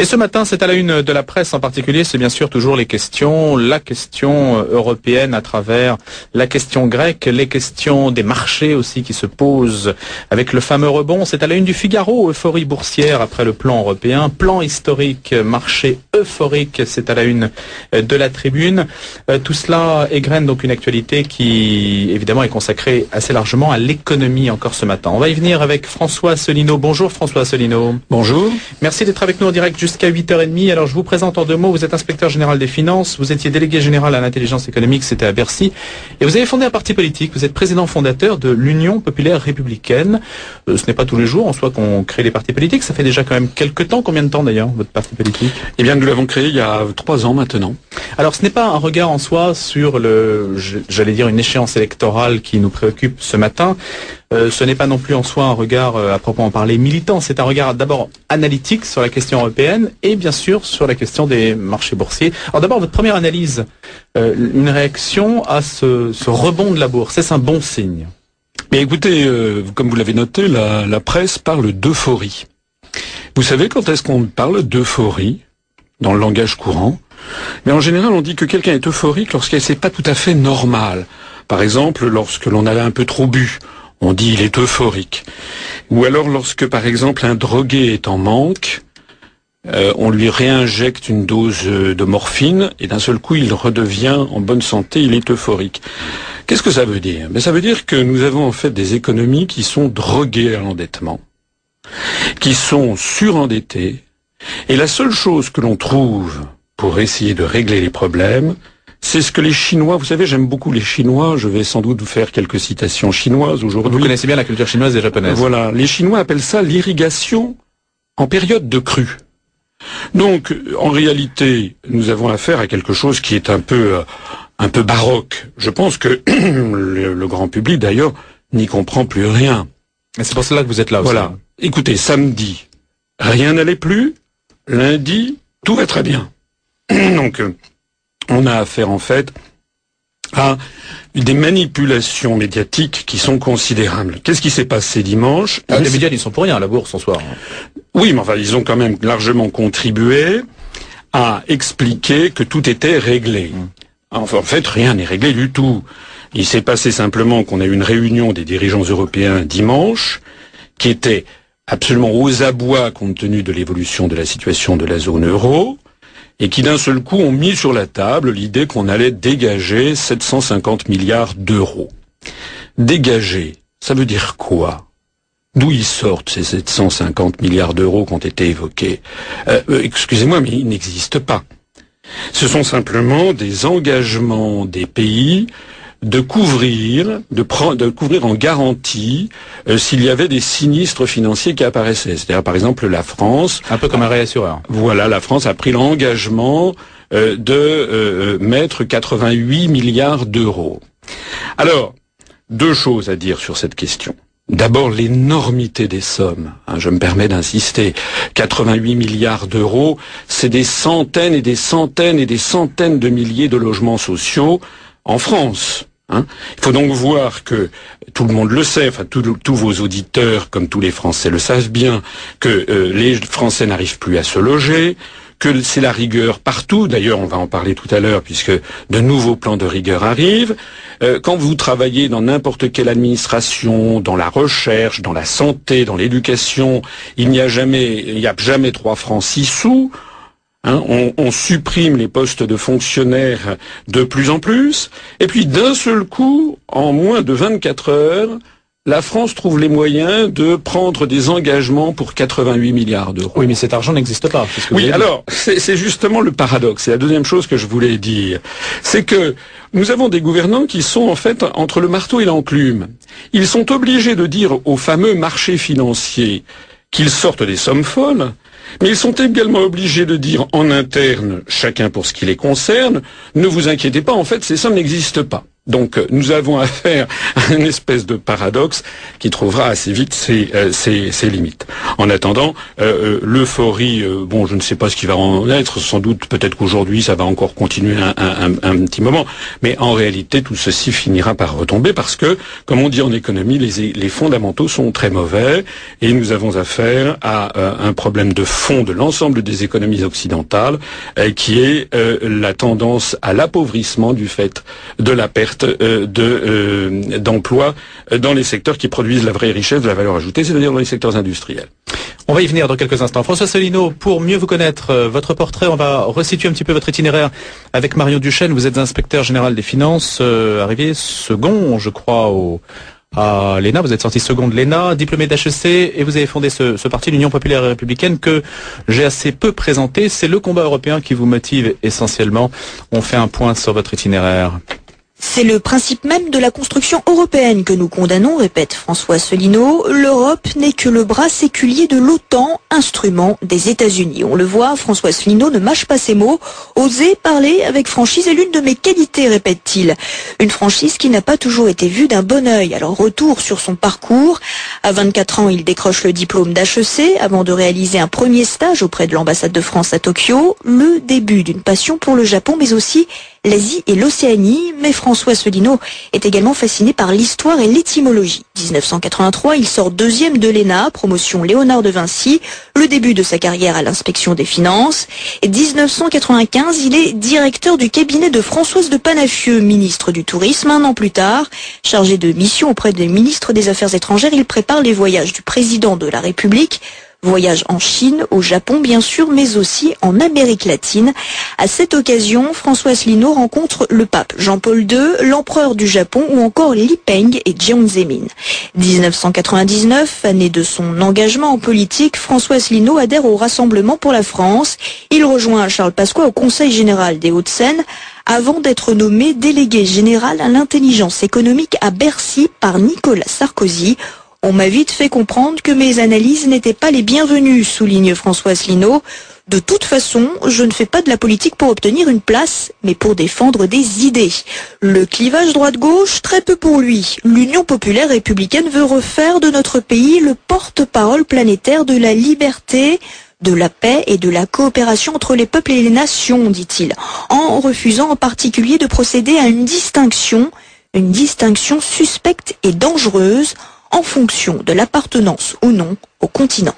Et ce matin, c'est à la une de la presse en particulier, c'est bien sûr toujours les questions, la question européenne à travers la question grecque, les questions des marchés aussi qui se posent avec le fameux rebond. C'est à la une du Figaro, euphorie boursière après le plan européen, plan historique, marché euphorique, c'est à la une de la tribune. Euh, tout cela égrène donc une actualité qui évidemment est consacrée assez largement à l'économie encore ce matin. On va y venir avec François Solino. Bonjour François Solino. Bonjour. Merci d'être avec nous en direct jusqu'à 8h30. Alors je vous présente en deux mots, vous êtes inspecteur général des finances, vous étiez délégué général à l'intelligence économique, c'était à Bercy, et vous avez fondé un parti politique, vous êtes président fondateur de l'Union populaire républicaine. Euh, ce n'est pas tous les jours en soi qu'on crée les partis politiques, ça fait déjà quand même quelques temps, combien de temps d'ailleurs, votre parti politique? Eh bien nous l'avons créé il y a trois ans maintenant. Alors ce n'est pas un regard en soi sur le, j'allais dire une échéance électorale qui nous préoccupe ce matin, euh, ce n'est pas non plus en soi un regard euh, à proprement parler militant, c'est un regard d'abord analytique sur la question européenne et bien sûr sur la question des marchés boursiers. Alors d'abord, votre première analyse, euh, une réaction à ce, rebond de la bourse, est-ce un bon signe? Mais écoutez, comme vous l'avez noté, la, presse parle d'euphorie. Vous savez quand est-ce qu'on parle d'euphorie? Dans le langage courant Mais en général, on dit que quelqu'un est euphorique lorsqu'il n'est pas tout à fait normal. Par exemple, lorsque l'on a un peu trop bu on dit il est euphorique. Ou alors lorsque par exemple un drogué est en manque, euh, on lui réinjecte une dose euh, de morphine et d'un seul coup il redevient en bonne santé, il est euphorique. Qu'est-ce que ça veut dire? Ben, Ça veut dire que nous avons en fait des économies qui sont droguées à l'endettement, qui sont surendettées, et la seule chose que l'on trouve pour essayer de régler les problèmes, c'est ce que les Chinois, vous savez, j'aime beaucoup les Chinois, je vais sans doute vous faire quelques citations chinoises aujourd'hui. Vous connaissez bien la culture chinoise et japonaise. Voilà, les Chinois appellent ça l'irrigation en période de crue. Donc, en réalité, nous avons affaire à quelque chose qui est un peu, euh, un peu baroque. Je pense que le, grand public, d'ailleurs, n'y comprend plus rien. Et c'est pour cela que vous êtes là aussi. Voilà. Écoutez, samedi, rien n'allait plus. Lundi, tout va très bien. Donc, euh, on a affaire en fait à des manipulations médiatiques qui sont considérables. Qu'est-ce qui s'est passé dimanche ah, Les médias, ils sont pour rien à la bourse en soir. Oui, mais enfin, ils ont quand même largement contribué à expliquer que tout était réglé. Enfin, en fait, rien n'est réglé du tout. Il s'est passé simplement qu'on a eu une réunion des dirigeants européens dimanche, qui était absolument aux abois compte tenu de l'évolution de la situation de la zone euro et qui d'un seul coup ont mis sur la table l'idée qu'on allait dégager 750 milliards d'euros. Dégager, ça veut dire quoi? D'où ils sortent ces 750 milliards d'euros qui ont été évoqués? Euh, euh, Excusez-moi, mais ils n'existent pas. Ce sont simplement des engagements des pays de couvrir, de, prendre, de couvrir en garantie euh, s'il y avait des sinistres financiers qui apparaissaient. C'est-à-dire, par exemple, la France... Un peu comme un réassureur. Voilà, la France a pris l'engagement euh, de euh, mettre 88 milliards d'euros. Alors, deux choses à dire sur cette question. D'abord, l'énormité des sommes. Hein, je me permets d'insister. 88 milliards d'euros, c'est des centaines et des centaines et des centaines de milliers de logements sociaux en France. Hein. Il faut donc voir que tout le monde le sait, enfin tous vos auditeurs, comme tous les Français le savent bien, que euh, les Français n'arrivent plus à se loger, que c'est la rigueur partout. D'ailleurs, on va en parler tout à l'heure, puisque de nouveaux plans de rigueur arrivent. Euh, quand vous travaillez dans n'importe quelle administration, dans la recherche, dans la santé, dans l'éducation, il n'y a jamais, il n'y a jamais trois francs six sous. Hein, on, supprime les postes de fonctionnaires de plus en plus, et puis d'un seul coup, en moins de 24 heures, la France trouve les moyens de prendre des engagements pour 88 milliards d'euros. Oui, mais cet argent n'existe pas. oui, alors, c'est justement le paradoxe. C'est la deuxième chose que je voulais dire. C'est que nous avons des gouvernants qui sont en fait entre le marteau et l'enclume. Ils sont obligés de dire aux fameux marchés financiers qu'ils sortent des sommes folles, mais ils sont également obligés de dire en interne, chacun pour ce qui les concerne, ne vous inquiétez pas, en fait, ces sommes n'existent pas. Donc nous avons affaire à une espèce de paradoxe qui trouvera assez vite ses, ses, limites. En attendant, l'euphorie, bon, je ne sais pas ce qui va en être, sans doute peut-être qu'aujourd'hui ça va encore continuer un, petit moment, mais en réalité tout ceci finira par retomber parce que, comme on dit en économie, les fondamentaux sont très mauvais. Et nous avons affaire à un problème de fond de l'ensemble des économies occidentales qui est la tendance à l'appauvrissement du fait de la perte euh, euh, d'emplois dans les secteurs qui produisent la vraie richesse de la valeur ajoutée, c'est-à-dire dans les secteurs industriels. On va y venir dans quelques instants. François Solino, pour mieux vous connaître, euh, votre portrait, on va resituer un petit peu votre itinéraire avec Marion Duchesne. Vous êtes inspecteur général des finances, arrivé second, je crois, au, à l'ENA. Vous êtes sorti second de l'ENA, diplômé d'HEC, et vous avez fondé ce, ce parti, l'Union populaire et républicaine, que j'ai assez peu présenté. C'est le combat européen qui vous motive essentiellement. On fait un point sur votre itinéraire. C'est le principe même de la construction européenne que nous condamnons, répète François Asselineau. L'Europe n'est que le bras séculier de l'OTAN, instrument des États-Unis. On le voit, François Asselineau ne mâche pas ses mots. Oser parler avec franchise est l'une de mes qualités, répète-t-il. Une franchise qui n'a pas toujours été vue d'un bon œil. Alors retour sur son parcours. À 24 ans, il décroche le diplôme d'HEC avant de réaliser un premier stage auprès de l'ambassade de France à Tokyo. Le début d'une passion pour le Japon, mais aussi l'Asie et l'Océanie, mais François Asselineau est également fasciné par l'histoire et l'étymologie. 1983, il sort deuxième de l'ENA, promotion Léonard de Vinci, le début de sa carrière à l'inspection des finances. Et 1995, il est directeur du cabinet de Françoise de Panafieux, ministre du Tourisme. Un an plus tard, chargé de mission auprès des ministres des Affaires étrangères, il prépare les voyages du président de la République Voyage en Chine, au Japon bien sûr, mais aussi en Amérique latine. À cette occasion, François Asselineau rencontre le pape Jean-Paul II, l'empereur du Japon ou encore Li Peng et Jiang Zemin. 1999, année de son engagement en politique, François Asselineau adhère au Rassemblement pour la France. Il rejoint Charles Pasqua au Conseil général des Hauts-de-Seine avant d'être nommé délégué général à l'intelligence économique à Bercy par Nicolas Sarkozy on m'a vite fait comprendre que mes analyses n'étaient pas les bienvenues, souligne Françoise Lino. De toute façon, je ne fais pas de la politique pour obtenir une place, mais pour défendre des idées. Le clivage droite-gauche, très peu pour lui. L'Union populaire républicaine veut refaire de notre pays le porte-parole planétaire de la liberté, de la paix et de la coopération entre les peuples et les nations, dit-il, en refusant en particulier de procéder à une distinction, une distinction suspecte et dangereuse en fonction de l'appartenance ou non au continent.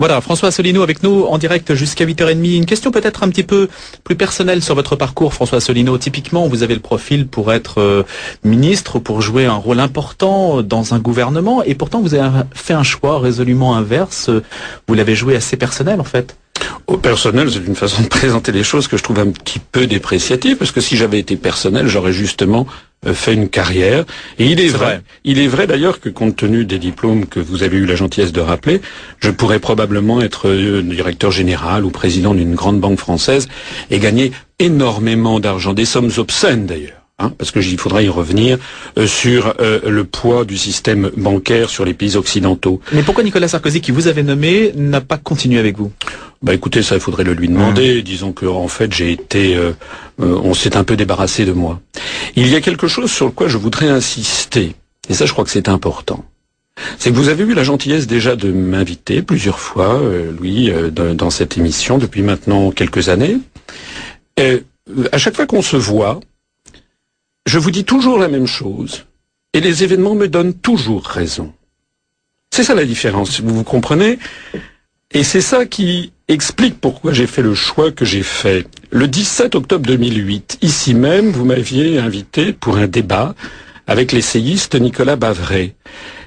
Voilà, François Asselineau avec nous en direct jusqu'à 8h30. Une question peut-être un petit peu plus personnelle sur votre parcours, François Asselineau. Typiquement, vous avez le profil pour être euh, ministre, pour jouer un rôle important dans un gouvernement, et pourtant vous avez fait un choix résolument inverse. Vous l'avez joué assez personnel en fait. Au personnel, c'est une façon de présenter les choses que je trouve un petit peu dépréciative, parce que si j'avais été personnel, j'aurais justement fait une carrière. Et il est, vrai, il est vrai d'ailleurs que compte tenu des diplômes que vous avez eu la gentillesse de rappeler, je pourrais probablement être euh, directeur général ou président d'une grande banque française et gagner énormément d'argent, des sommes obscènes d'ailleurs. Hein, parce que il faudra y revenir euh, sur le poids du système bancaire sur les pays occidentaux. Mais pourquoi Nicolas Sarkozy, qui vous avait nommé, n'a pas continué avec vous? Bah écoutez, ça il faudrait le lui demander. Mmh. Disons que en fait j'ai été, euh, euh, on s'est un peu débarrassé de moi. Il y a quelque chose sur quoi je voudrais insister, et ça je crois que c'est important. C'est que vous avez eu la gentillesse déjà de m'inviter plusieurs fois, euh, Louis, dans, cette émission depuis maintenant quelques années. Et à chaque fois qu'on se voit, je vous dis toujours la même chose, et les événements me donnent toujours raison. C'est ça la différence, vous vous comprenez? Et c'est ça qui explique pourquoi j'ai fait le choix que j'ai fait. Le 17 octobre 2008, ici même, vous m'aviez invité pour un débat avec l'essayiste Nicolas Bavray.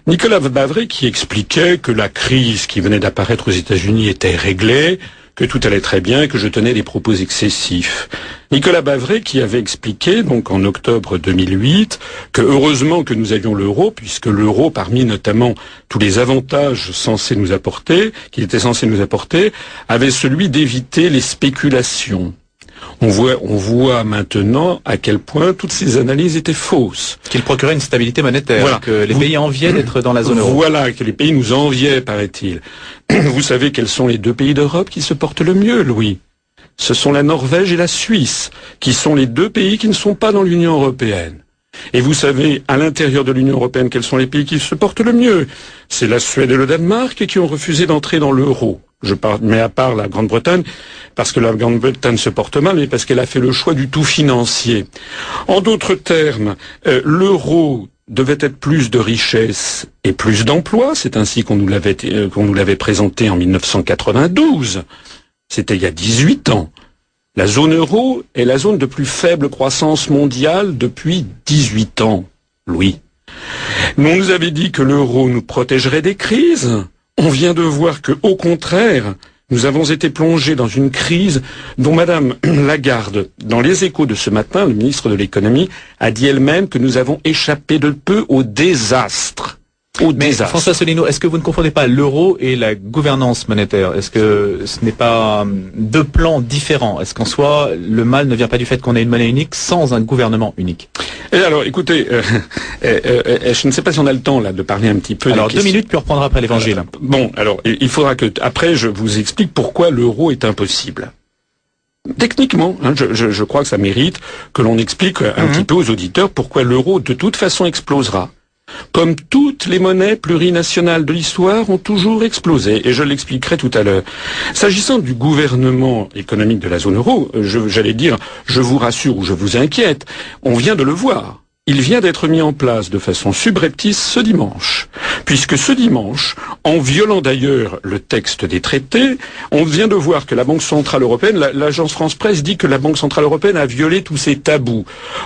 Nicolas Bavray qui expliquait que la crise qui venait d'apparaître aux États-Unis était réglée, que tout allait très bien, que je tenais des propos excessifs. Nicolas Bavray qui avait expliqué, donc en octobre 2008, que heureusement que nous avions l'euro, puisque l'euro, parmi notamment tous les avantages censés nous apporter, qu'il était censé nous apporter, avait celui d'éviter les spéculations. On voit, on voit maintenant à quel point toutes ces analyses étaient fausses. Qu'il procurait une stabilité monétaire, que les pays enviaient d'être dans la zone euro. Voilà, que les pays nous enviaient, paraît-il. Vous savez quels sont les deux pays d'Europe qui se portent le mieux, Louis? Ce sont la Norvège et la Suisse, qui sont les deux pays qui ne sont pas dans l'Union européenne. Et vous savez, à l'intérieur de l'Union européenne, quels sont les pays qui se portent le mieux? C'est la Suède et le Danemark qui ont refusé d'entrer dans l'euro. Je mais à part la Grande-Bretagne, parce que la Grande-Bretagne se porte mal, mais parce qu'elle a fait le choix du tout financier. En d'autres termes, euh, l'euro devait être plus de richesse et plus d'emplois. C'est ainsi qu'on nous l'avait euh, présenté en 1992. C'était il y a 18 ans. La zone euro est la zone de plus faible croissance mondiale depuis 18 ans. Louis. On nous avait dit que l'euro nous protégerait des crises. On vient de voir que, au contraire, nous avons été plongés dans une crise dont Madame Lagarde, dans les échos de ce matin, le ministre de l'économie, a dit elle-même que nous avons échappé de peu au désastre. Au Mais désastre. François Solino, est-ce que vous ne confondez pas l'euro et la gouvernance monétaire? Est-ce que ce n'est pas hum, deux plans différents? Est-ce qu'en soi, le mal ne vient pas du fait qu'on ait une monnaie unique sans un gouvernement unique? Et alors, écoutez, euh, euh, euh, je ne sais pas si on a le temps là de parler un petit peu. Alors deux minutes, puis on reprendra après l'évangile. Bon, alors il faudra que après je vous explique pourquoi l'euro est impossible. Techniquement, hein, je, je- je crois que ça mérite que l'on explique un petit peu aux auditeurs pourquoi l'euro de toute façon explosera. Comme toutes les monnaies plurinationales de l'histoire ont toujours explosé, et je l'expliquerai tout à l'heure. S'agissant du gouvernement économique de la zone euro, j'allais dire, je vous rassure ou je vous inquiète, on vient de le voir. Il vient d'être mis en place de façon subreptice ce dimanche, puisque ce dimanche, en violant d'ailleurs le texte des traités, on vient de voir que la Banque Centrale Européenne, la- l'agence France Presse dit que la Banque Centrale Européenne a violé tous ses tabous.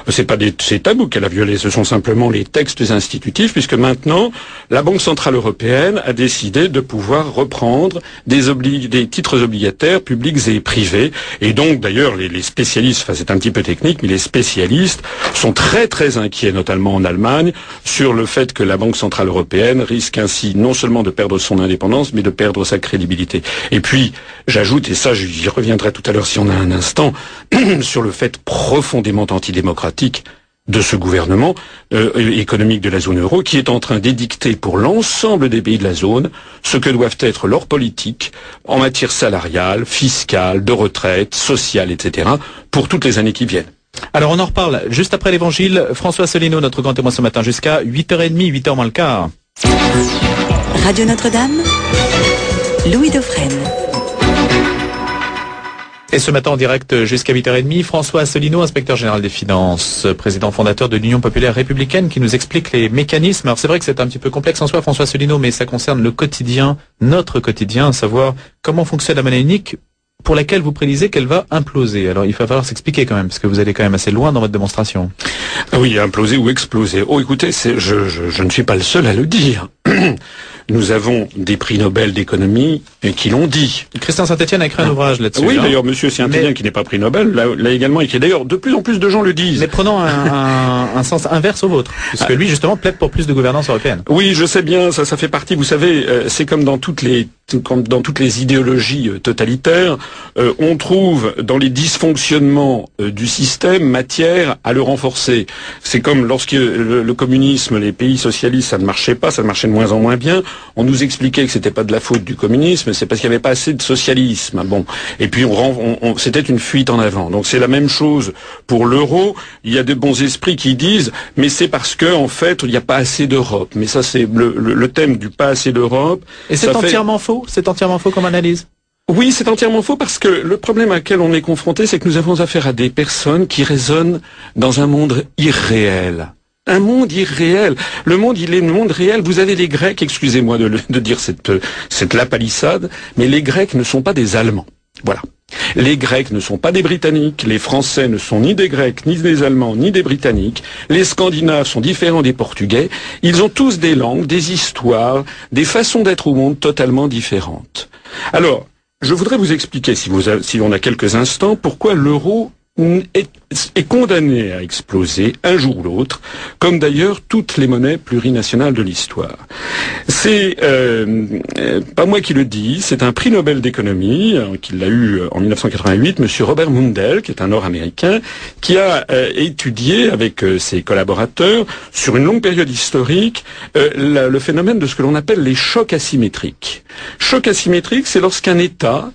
C'est pas des, ces tabous qu'elle a violés, ce sont simplement les textes institutifs, puisque maintenant, la Banque Centrale Européenne a décidé de pouvoir reprendre des, titres obligataires publics et privés, et donc d'ailleurs les, spécialistes, enfin c'est un petit peu technique, mais les spécialistes sont très très notamment en Allemagne, sur le fait que la Banque Centrale Européenne risque ainsi non seulement de perdre son indépendance, mais de perdre sa crédibilité. Et puis, j'ajoute, et ça j'y reviendrai tout à l'heure si on a un instant, sur le fait profondément antidémocratique de ce gouvernement euh, économique de la zone euro qui est en train d'édicter pour l'ensemble des pays de la zone ce que doivent être leurs politiques en matière salariale, fiscale, de retraite, sociale, etc. pour toutes les années qui viennent. Alors on en reparle juste après l'évangile. François Solino, notre grand témoin ce matin, jusqu'à 8h30, 8h moins le quart. Radio Notre-Dame, Louis Dauphren. Et ce matin en direct jusqu'à 8h30, François Asselineau, inspecteur général des finances, président fondateur de l'Union populaire républicaine, qui nous explique les mécanismes. Alors c'est vrai que c'est un petit peu complexe en soi, François Asselineau, mais ça concerne le quotidien, notre quotidien, à savoir comment fonctionne la monnaie unique pour laquelle vous prédisez qu'elle va imploser. Alors il va falloir s'expliquer quand même, parce que vous allez quand même assez loin dans votre démonstration. Oui, imploser ou exploser. Oh, écoutez, je, je, je ne suis pas le seul à le dire. Nous avons des prix Nobel d'économie qui l'ont dit. Christian Saint-Etienne a écrit un ouvrage là-dessus. Oui, hein. d'ailleurs, Monsieur Saint-Étienne, Mais- qui n'est pas prix Nobel, l'a, également écrit. D'ailleurs, de plus en plus de gens le disent. Mais prenons un, un- un sens inverse au vôtre, puisque lui justement plaide pour plus de gouvernance européenne. Oui, je sais bien, ça, ça fait partie. Vous savez, euh, c'est comme dans toutes les comme dans toutes les idéologies euh, totalitaires, euh, on trouve dans les dysfonctionnements euh, du système matière à le renforcer. C'est comme lorsque le, le communisme, les pays socialistes, ça ne marchait pas, ça marchait de moins en moins bien. On nous expliquait que c'était pas de la faute du communisme, c'est parce qu'il n'y avait pas assez de socialisme. Bon, et puis on, ren- on- on- c'était une fuite en avant. Donc c'est la même chose pour l'euro. Il y a des bons esprits qui disent, mais c'est parce que en fait il n'y a pas assez d'Europe. Mais ça c'est le, le- le thème du pas assez d'Europe. Et c'est fait- entièrement faux? C'est entièrement faux comme analyse? Oui, c'est entièrement faux parce que le problème auquel on est confronté, c'est que nous avons affaire à des personnes qui raisonnent dans un monde irréel. Un monde irréel. Le monde, il est le monde réel. Vous avez les Grecs, excusez-moi de, dire cette, cette lapalissade, mais les Grecs ne sont pas des Allemands. Voilà. Les Grecs ne sont pas des Britanniques, les Français ne sont ni des Grecs, ni des Allemands, ni des Britanniques, les Scandinaves sont différents des Portugais, ils ont tous des langues, des histoires, des façons d'être au monde totalement différentes. Alors, je voudrais vous expliquer, si, vous si on a quelques instants, pourquoi l'euro est, condamné à exploser un jour ou l'autre, comme d'ailleurs toutes les monnaies plurinationales de l'histoire. C'est euh, pas moi qui le dis, c'est un prix Nobel d'économie euh, qu'il a eu euh, en 1988, Monsieur Robert Mundell, qui est un Nord-Américain, qui a euh, étudié avec ses collaborateurs sur une longue période historique le phénomène de ce que l'on appelle les chocs asymétriques. Choc asymétrique, c'est lorsqu'un État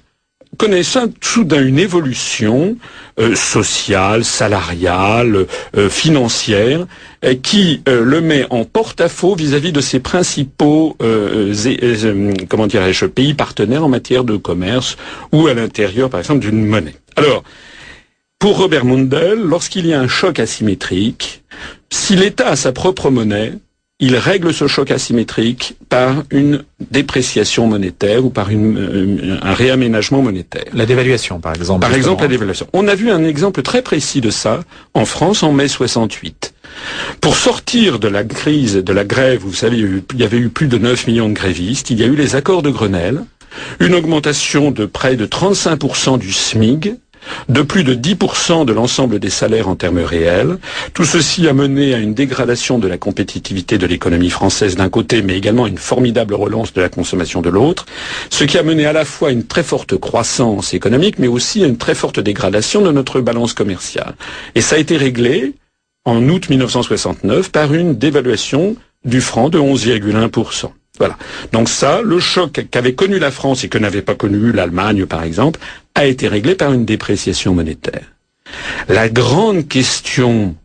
connaît ça soudain une évolution euh, sociale, salariale, euh, financière, euh, qui le met en porte-à-faux vis-à-vis de ses principaux comment dirais-je pays partenaires en matière de commerce ou à l'intérieur, par exemple, d'une monnaie. Alors, pour Robert Mundell, lorsqu'il y a un choc asymétrique, si l'État a sa propre monnaie, il règle ce choc asymétrique par une dépréciation monétaire ou par une, un réaménagement monétaire. La dévaluation, par exemple. Par exemple, la dévaluation. On a vu un exemple très précis de ça en France en mai 68. Pour sortir de la crise, de la grève, vous savez, il y avait eu plus de 9 millions de grévistes, il y a eu les accords de Grenelle, une augmentation de près de 35% du SMIG, de plus de 10% de l'ensemble des salaires en termes réels. Tout ceci a mené à une dégradation de la compétitivité de l'économie française d'un côté, mais également à une formidable relance de la consommation de l'autre, ce qui a mené à la fois à une très forte croissance économique, mais aussi à une très forte dégradation de notre balance commerciale. Et ça a été réglé en août 1969 par une dévaluation du franc de 11,1%. Voilà. Donc ça, le choc qu'avait connu la France et que n'avait pas connu l'Allemagne, par exemple, a été réglé par une dépréciation monétaire. La grande question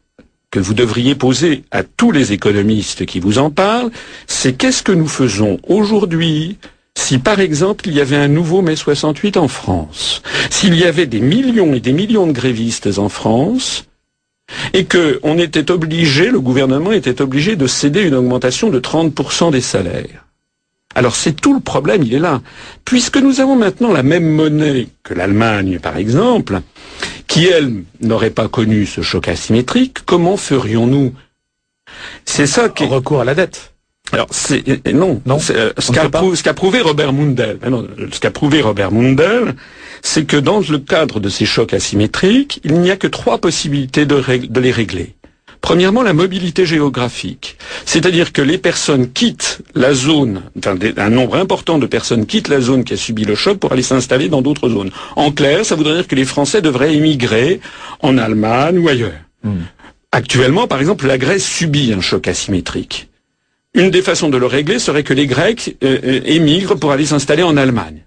que vous devriez poser à tous les économistes qui vous en parlent, c'est qu'est-ce que nous faisons aujourd'hui si par exemple il y avait un nouveau mai 68 en France, s'il y avait des millions et des millions de grévistes en France, et que on était obligé, le gouvernement était obligé de céder une augmentation de 30% des salaires? Alors c'est tout le problème, il est là. Puisque nous avons maintenant la même monnaie que l'Allemagne, par exemple, qui, elle, n'aurait pas connu ce choc asymétrique, comment ferions-nous? C'est ça qui... Recours à la dette. Alors c'est non, non. Euh, ce qu'a prouvé, Robert Mundell, ce qu'a prouvé Robert Mundell, c'est que dans le cadre de ces chocs asymétriques, il n'y a que trois possibilités de, de les régler. Premièrement, la mobilité géographique. C'est-à-dire que les personnes quittent la zone, enfin, un nombre important de personnes quittent la zone qui a subi le choc pour aller s'installer dans d'autres zones. En clair, ça voudrait dire que les Français devraient émigrer en Allemagne ou ailleurs. Hmm. Actuellement, par exemple, la Grèce subit un choc asymétrique. Une des façons de le régler serait que les Grecs euh, euh, émigrent pour aller s'installer en Allemagne.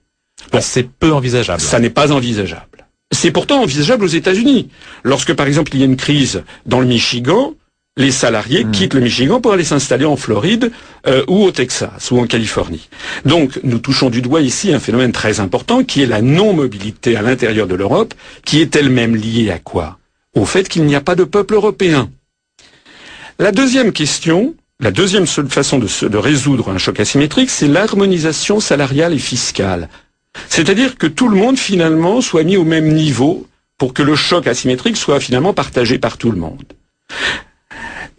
c'est peu envisageable. Ça n'est pas envisageable. C'est pourtant envisageable aux États-Unis. Lorsque, par exemple, il y a une crise dans le Michigan, les salariés hmm. quittent le Michigan pour aller s'installer en Floride euh, ou au Texas ou en Californie. Donc nous touchons du doigt ici un phénomène très important qui est la non-mobilité à l'intérieur de l'Europe, qui est elle-même liée à quoi? Au fait qu'il n'y a pas de peuple européen. La deuxième question, la deuxième façon de, de résoudre un choc asymétrique, c'est l'harmonisation salariale et fiscale. C'est-à-dire que tout le monde finalement soit mis au même niveau pour que le choc asymétrique soit finalement partagé par tout le monde.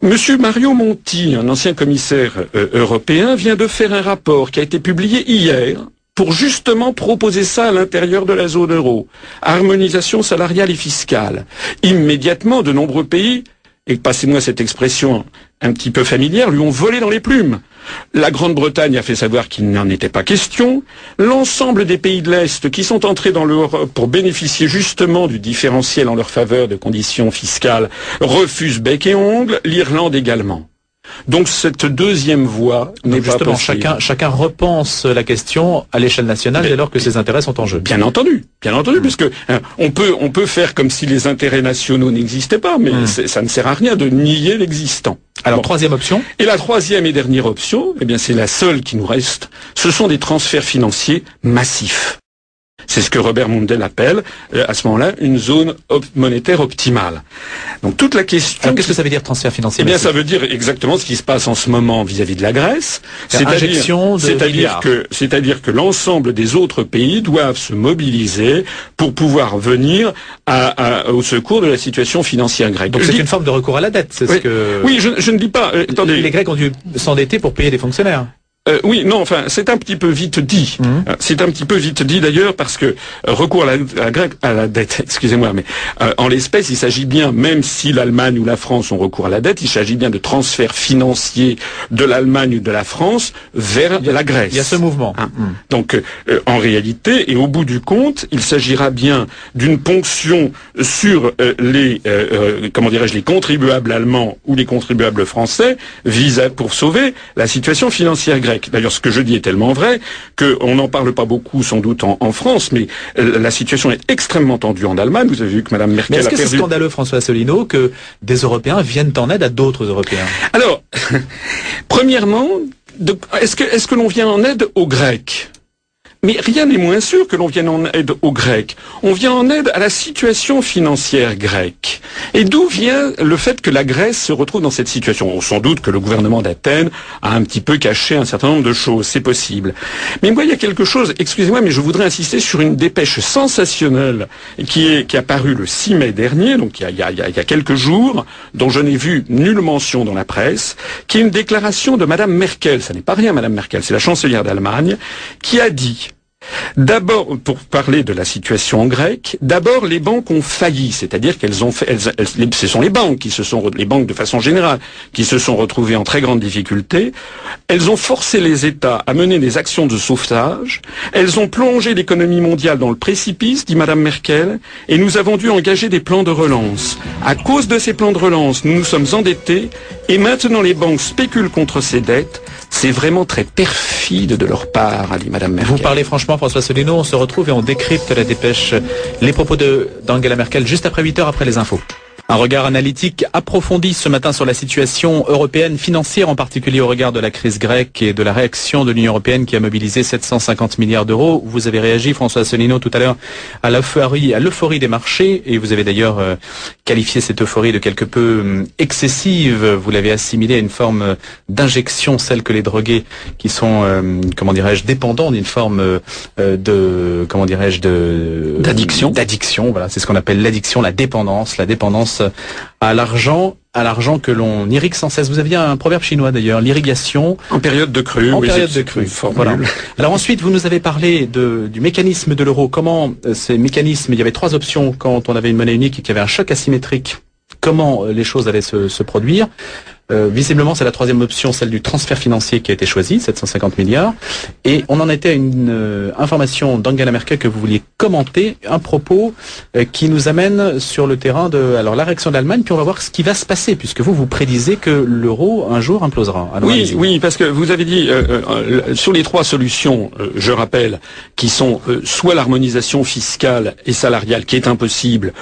Monsieur Mario Monti, un ancien commissaire euh, européen, vient de faire un rapport qui a été publié hier pour justement proposer ça à l'intérieur de la zone euro. Harmonisation salariale et fiscale. Immédiatement, de nombreux pays, et passez-moi cette expression un petit peu familière, lui ont volé dans les plumes. La Grande-Bretagne a fait savoir qu'il n'en était pas question. L'ensemble des pays de l'Est qui sont entrés dans l'Europe pour bénéficier justement du différentiel en leur faveur de conditions fiscales refusent bec et ongle, l'Irlande également. Donc cette deuxième voie n'est pas possible. Chacun, chacun repense la question à l'échelle nationale dès lors que ses intérêts sont en jeu. Bien entendu, bien entendu, mm. puisque hein, on peut on peut faire comme si les intérêts nationaux n'existaient pas, mais mm. ça ne sert à rien de nier l'existant. Alors troisième option. Et la troisième et dernière option, eh bien c'est la seule qui nous reste. Ce sont des transferts financiers massifs. C'est ce que Robert Mundell appelle, euh, à ce moment-là, une zone monétaire optimale. Donc toute la question... qu'est-ce que ça veut dire transfert financier Eh bien, ça veut dire exactement ce qui se passe en ce moment vis-à-vis de la Grèce. C'est-à-dire que, c'est-à-dire que l'ensemble des autres pays doivent se mobiliser pour pouvoir venir au secours de la situation financière grecque. Donc c'est une forme de recours à la dette, c'est oui. ce que... Oui, je, ne dis pas... Euh, les Grecs ont dû s'endetter pour payer des fonctionnaires. Euh, oui, non, enfin, c'est un petit peu vite dit. Mmh. Euh, c'est un petit peu vite dit d'ailleurs parce que euh, recours à la, à la dette, excusez-moi, mais en l'espèce, il s'agit bien, même si l'Allemagne ou la France ont recours à la dette, il s'agit bien de transferts financiers de l'Allemagne ou de la France vers la Grèce. Il y a ce mouvement. Hein. Mmh. Donc, en réalité, et au bout du compte, il s'agira bien d'une ponction sur les, comment dirais-je, les contribuables allemands ou les contribuables français, visa pour sauver la situation financière grecque. Grecque. D'ailleurs, ce que je dis est tellement vrai qu'on n'en parle pas beaucoup, sans doute, en, France, mais euh, la situation est extrêmement tendue en Allemagne. Vous avez vu que Mme Merkel mais est-ce que c'est scandaleux, François Asselineau, que des Européens viennent en aide à d'autres Européens? Alors, premièrement, est-ce que, est-ce que l'on vient en aide aux Grecs? Mais rien n'est moins sûr que l'on vienne en aide aux Grecs. On vient en aide à la situation financière grecque. Et d'où vient le fait que la Grèce se retrouve dans cette situation? Sans doute que le gouvernement d'Athènes a un petit peu caché un certain nombre de choses, c'est possible. Mais moi, il y a quelque chose, excusez-moi, mais je voudrais insister sur une dépêche sensationnelle qui est qui a paru le 6 mai dernier, donc il y a, il y a quelques jours, dont je n'ai vu nulle mention dans la presse, qui est une déclaration de Madame Merkel. Ça n'est pas rien, Madame Merkel, c'est la chancelière d'Allemagne, qui a dit D'abord, pour parler de la situation grecque, d'abord les banques ont failli, c'est-à-dire qu'elles ont fait, ce sont les banques qui se sont, les banques de façon générale, qui se sont retrouvées en très grande difficulté. Elles ont forcé les États à mener des actions de sauvetage. Elles ont plongé l'économie mondiale dans le précipice, dit Madame Merkel, et nous avons dû engager des plans de relance. À cause de ces plans de relance, nous nous sommes endettés, et maintenant les banques spéculent contre ces dettes. C'est vraiment très perfide de leur part, a dit Madame Merkel. Vous parlez franchement, François Solino, on se retrouve et on décrypte la dépêche, les propos d'Angela Merkel juste après 8 heures après les infos. Un regard analytique approfondi ce matin sur la situation européenne financière, en particulier au regard de la crise grecque et de la réaction de l'Union européenne qui a mobilisé 750 milliards d'euros. Vous avez réagi, François Asselineau, tout à l'heure à l'euphorie, des marchés, et vous avez d'ailleurs euh, qualifié cette euphorie de quelque peu hum, excessive. Vous l'avez assimilé à une forme euh, d'injection, celle que les drogués qui sont, euh, comment dirais-je, dépendants d'une forme de, comment dirais-je, de d'addiction. D'addiction, voilà, c'est ce qu'on appelle l'addiction, la dépendance, la dépendance à l'argent à l'argent que l'on irrigue sans cesse. Vous aviez un proverbe chinois d'ailleurs, l'irrigation. En période de crue. En période de crue. Voilà. Alors ensuite, vous nous avez parlé du mécanisme de l'euro. Comment euh, ces mécanismes, il y avait trois options quand on avait une monnaie unique et qu'il y avait un choc asymétrique. Comment euh, les choses allaient se produire euh, visiblement, c'est la troisième option, celle du transfert financier qui a été choisie, 750 milliards. Et on en était à une euh, information d'Angela Merkel que vous vouliez commenter, un propos euh, qui nous amène sur le terrain de alors la réaction de l'Allemagne, puis on va voir ce qui va se passer, puisque vous, vous prédisez que l'euro, un jour, implosera. oui, oui, parce que vous avez dit, sur les trois solutions, je rappelle, qui sont soit l'harmonisation fiscale et salariale, qui est impossible,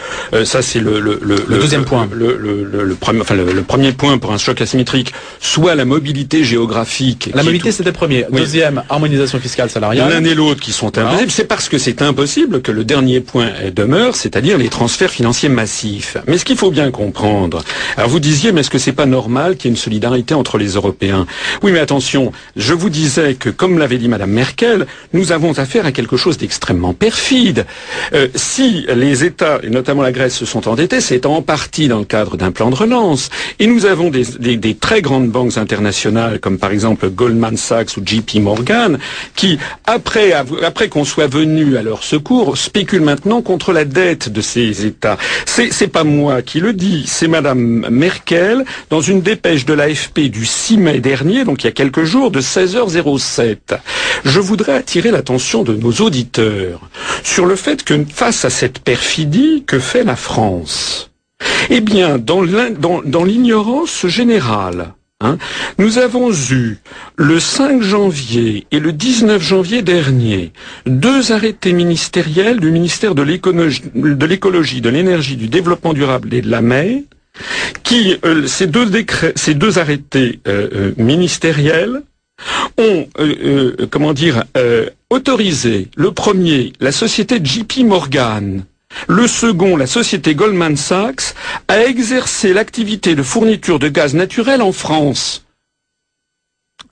ça c'est le, le, le, deuxième point. Le, le, premier, enfin, le, premier point pour un choc asymétrique, soit la mobilité géographique. La mobilité, c'était premier. Deuxième, harmonisation fiscale salariale. L'un et l'autre qui sont impossibles. C'est parce que c'est impossible que le dernier point demeure, c'est-à-dire les transferts financiers massifs. Mais ce qu'il faut bien comprendre, alors vous disiez, mais est-ce que c'est pas normal qu'il y ait une solidarité entre les Européens? Oui, mais attention, je vous disais que, comme l'avait dit Madame Merkel, nous avons affaire à quelque chose d'extrêmement perfide. Euh, si les États, et notamment la Grèce, se sont endettés, c'est en partie dans le cadre d'un plan de relance. Et nous avons des, des, très grandes banques internationales, comme par exemple Goldman Sachs ou JP Morgan, qui, après, après qu'on soit venu à leur secours, spéculent maintenant contre la dette de ces États. C'est, c'est pas moi qui le dis, c'est Madame Merkel, dans une dépêche de l'AFP du 6 mai dernier, donc il y a quelques jours, de 16h07. Je voudrais attirer l'attention de nos auditeurs sur le fait que face à cette perfidie, que fait la France? Eh bien, dans l'ignorance générale, hein, nous avons eu le 5 janvier et le 19 janvier dernier deux arrêtés ministériels du ministère de l'écologie, de l'énergie, du développement durable et de la mer, qui euh, ces deux arrêtés euh, euh, ministériels ont, comment dire, autorisé le premier la société JP Morgan le second, la société Goldman Sachs, a exercé l'activité de fourniture de gaz naturel en France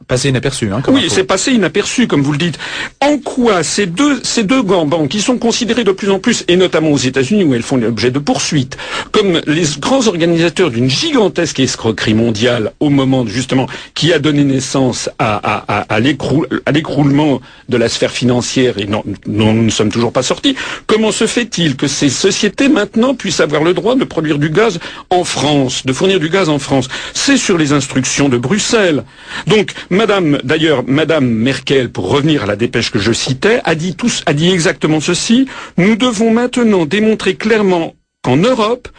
passé inaperçu. Hein, oui, c'est passé inaperçu, comme vous le dites. En quoi ces deux, ces deux banques, qui sont considérées de plus en plus, et notamment aux États-Unis où elles font l'objet de poursuites, comme les grands organisateurs d'une gigantesque escroquerie mondiale au moment justement qui a donné naissance à, à, à, l'écroulement de la sphère financière et non, nous ne sommes toujours pas sortis, comment se fait-il que ces sociétés maintenant puissent avoir le droit de produire du gaz en France, de fournir du gaz en France? C'est sur les instructions de Bruxelles. Donc, Madame, d'ailleurs, Madame Merkel, pour revenir à la dépêche que je citais, a dit tous, a dit exactement ceci. Nous devons maintenant démontrer clairement qu'en Europe,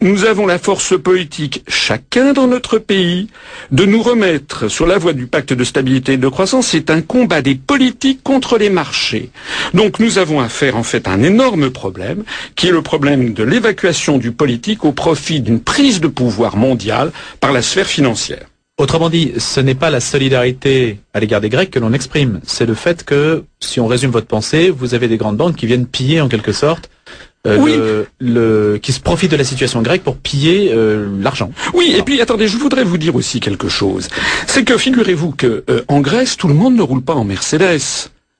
nous avons la force politique, chacun dans notre pays, de nous remettre sur la voie du pacte de stabilité et de croissance. C'est un combat des politiques contre les marchés. Donc nous avons affaire en fait à un énorme problème, qui est le problème de l'évacuation du politique au profit d'une prise de pouvoir mondiale par la sphère financière. Autrement dit, ce n'est pas la solidarité à l'égard des Grecs que l'on exprime, c'est le fait que, si on résume votre pensée, vous avez des grandes banques qui viennent piller en quelque sorte euh, Oui. le, le- qui se profitent de la situation grecque pour piller euh, l'argent. Oui, et puis attendez, je voudrais vous dire aussi quelque chose. C'est que figurez-vous que euh, en Grèce, tout le monde ne roule pas en Mercedes.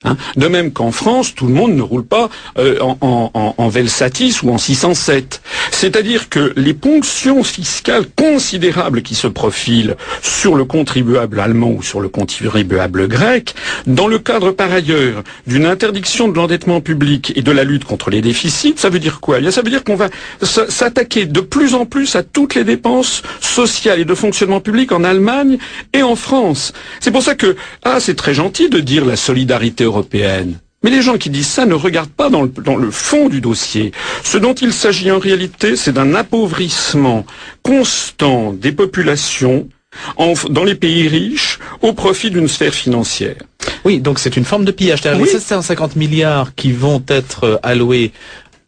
Hein. de même qu'en France, tout le monde ne roule pas euh, en, Velsatis ou en 607. C'est-à-dire que les ponctions fiscales considérables qui se profilent sur le contribuable allemand ou sur le contribuable grec, dans le cadre par ailleurs d'une interdiction de l'endettement public et de la lutte contre les déficits, ça veut dire quoi? Eh Ça veut dire qu'on va s'attaquer de plus en plus à toutes les dépenses sociales et de fonctionnement public en Allemagne et en France. C'est pour ça que, ah, c'est très gentil de dire la solidarité européenne. Mais les gens qui disent ça ne regardent pas dans le, dans le fond du dossier. Ce dont il s'agit en réalité, c'est d'un appauvrissement constant des populations en- dans les pays riches au profit d'une sphère financière. Oui, donc c'est une forme de pillage. Oui. Les 750 milliards qui vont être alloués,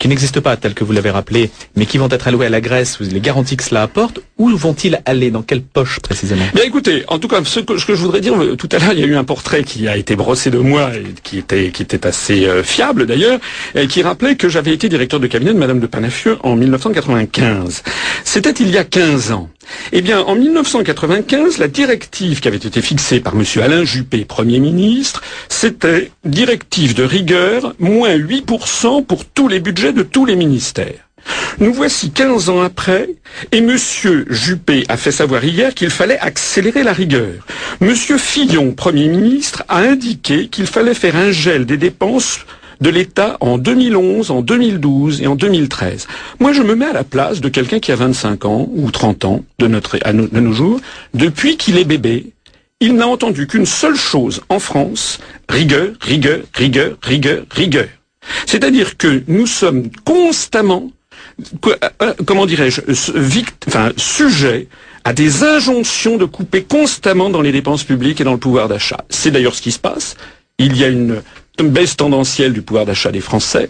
qui n'existent pas tel que vous l'avez rappelé, mais qui vont être alloués à la Grèce, les garanties que cela apporte, où vont-ils aller Dans quelle poche précisément? Bien écoutez, en tout cas, ce que, ce que je voudrais dire, euh, tout à l'heure, il y a eu un portrait qui a été brossé de moi, et qui était, qui était assez euh, fiable d'ailleurs, et qui rappelait que j'avais été directeur de cabinet de Madame de Panafieux en 1995. C'était il y a 15 ans. Eh bien, en 1995, la directive qui avait été fixée par Monsieur Alain Juppé, Premier ministre, c'était directive de rigueur, moins 8% pour tous les budgets de tous les ministères. Nous voici 15 ans après, et Monsieur Juppé a fait savoir hier qu'il fallait accélérer la rigueur. Monsieur Fillon, Premier ministre, a indiqué qu'il fallait faire un gel des dépenses de l'État en 2011, en 2012 et en 2013. Moi, je me mets à la place de quelqu'un qui a 25 ans ou 30 ans de, notre, à nos- de nos jours, depuis qu'il est bébé. Il n'a entendu qu'une seule chose en France, rigueur, rigueur, rigueur, rigueur, rigueur. C'est-à-dire que nous sommes constamment quoi- euh, comment dirais-je, euh, enfin, sujet à des injonctions de couper constamment dans les dépenses publiques et dans le pouvoir d'achat. C'est d'ailleurs ce qui se passe. Il y a une baisse tendancielle du pouvoir d'achat des Français.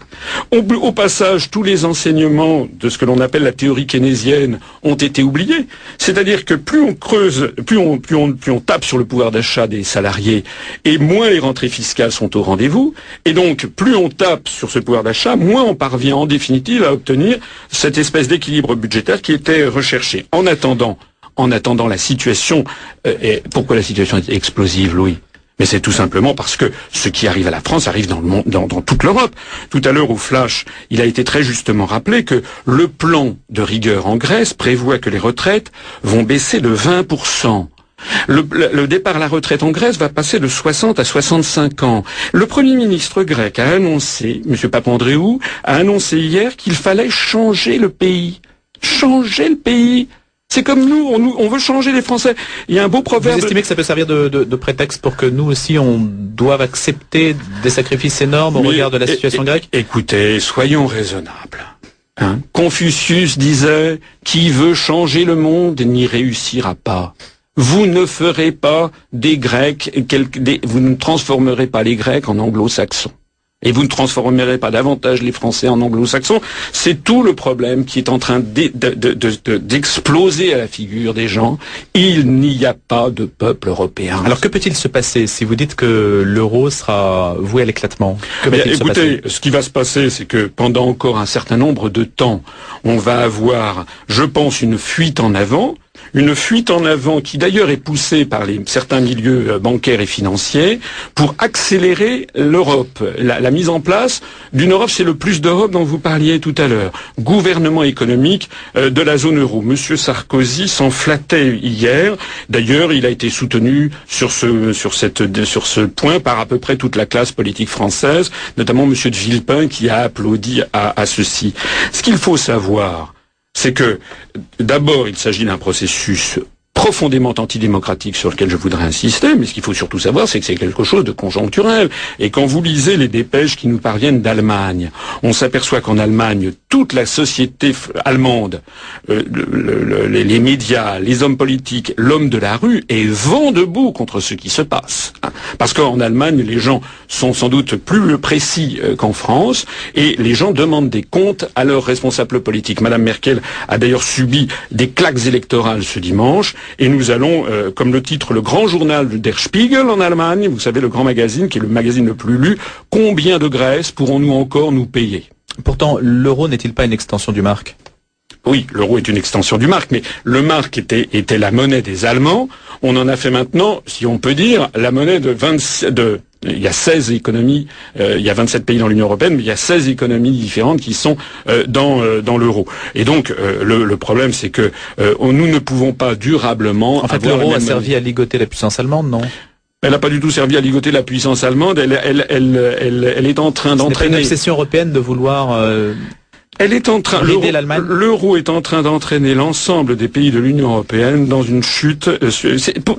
Au, passage, tous les enseignements de ce que l'on appelle la théorie keynésienne ont été oubliés. C'est-à-dire que plus on creuse, plus on, plus on, tape sur le pouvoir d'achat des salariés, et moins les rentrées fiscales sont au rendez-vous. Et donc, plus on tape sur ce pouvoir d'achat, moins on parvient en définitive à obtenir cette espèce d'équilibre budgétaire qui était recherché. En attendant, en attendant la situation, euh, pourquoi la situation est explosive, Louis? Mais c'est tout simplement parce que ce qui arrive à la France arrive dans, le monde, dans, toute l'Europe. Tout à l'heure au Flash, il a été très justement rappelé que le plan de rigueur en Grèce prévoit que les retraites vont baisser de 20%. Le, le- le départ à la retraite en Grèce va passer de 60 à 65 ans. Le Premier ministre grec a annoncé, M. Papandréou, a annoncé hier qu'il fallait changer le pays. Changer le pays. C'est comme nous, on, veut changer les Français. Il y a un beau Vous proverbe. estimez que ça peut servir de, de- de prétexte pour que nous aussi on doive accepter des sacrifices énormes au Mais- regard de la situation grecque? Écoutez, soyons raisonnables. Hein Confucius disait Qui veut changer le monde n'y réussira pas. Vous ne ferez pas des Grecs, des- vous ne transformerez pas les Grecs en anglo-saxons. Et vous ne transformerez pas davantage les Français en anglo-saxons. C'est tout le problème qui est en train d'e- de- de- de- de- d'exploser à la figure des gens. Il n'y a pas de peuple européen. Alors que peut-il se passer si vous dites que l'euro sera voué à l'éclatement? Se passer? écoutez, ce qui va se passer, c'est que pendant encore un certain nombre de temps, on va avoir, je pense, une fuite en avant, une fuite en avant qui d'ailleurs est poussée par certains milieux euh, bancaires et financiers pour accélérer l'Europe, la, mise en place d'une Europe, c'est le plus d'Europe dont vous parliez tout à l'heure, gouvernement économique euh, de la zone euro. Monsieur Sarkozy s'en flattait hier. D'ailleurs, il a été soutenu sur ce point par à peu près toute la classe politique française, notamment Monsieur de Villepin qui a applaudi à, à ceci. Ce qu'il faut savoir, c'est que d'abord il s'agit d'un processus profondément antidémocratique sur lequel je voudrais insister, mais ce qu'il faut surtout savoir, c'est que c'est quelque chose de conjoncturel. Et quand vous lisez les dépêches qui nous parviennent d'Allemagne, on s'aperçoit qu'en Allemagne, toute la société allemande, euh, les, médias, les hommes politiques, l'homme de la rue est vent debout contre ce qui se passe. Parce qu'en Allemagne, les gens sont sans doute plus précis euh, qu'en France, et les gens demandent des comptes à leurs responsables politiques. Madame Merkel a d'ailleurs subi des claques électorales ce dimanche, et nous allons, euh, comme le titre, le grand journal Der Spiegel en Allemagne, vous savez, le grand magazine, qui est le magazine le plus lu, combien de Grèce pourrons-nous encore nous payer? Pourtant, l'euro n'est-il pas une extension du marque oui, l'euro est une extension du marque, mais le marque était, était la monnaie des Allemands. On en a fait maintenant, si on peut dire, la monnaie de 26, de, il y a 16 économies, euh, il y a 27 pays dans l'Union européenne, mais il y a 16 économies différentes qui sont euh, dans, euh, dans l'euro. Et donc le, le, problème, c'est que nous ne pouvons pas durablement. En fait, l'euro a servi à ligoter la puissance allemande, non? Elle n'a pas du tout servi à ligoter la puissance allemande. Elle, elle, elle, elle, elle est en train d'entraîner. C'est une obsession européenne de vouloir elle est en train, l'euro est en train d'entraîner l'ensemble des pays de l'Union européenne dans une chute. Euh,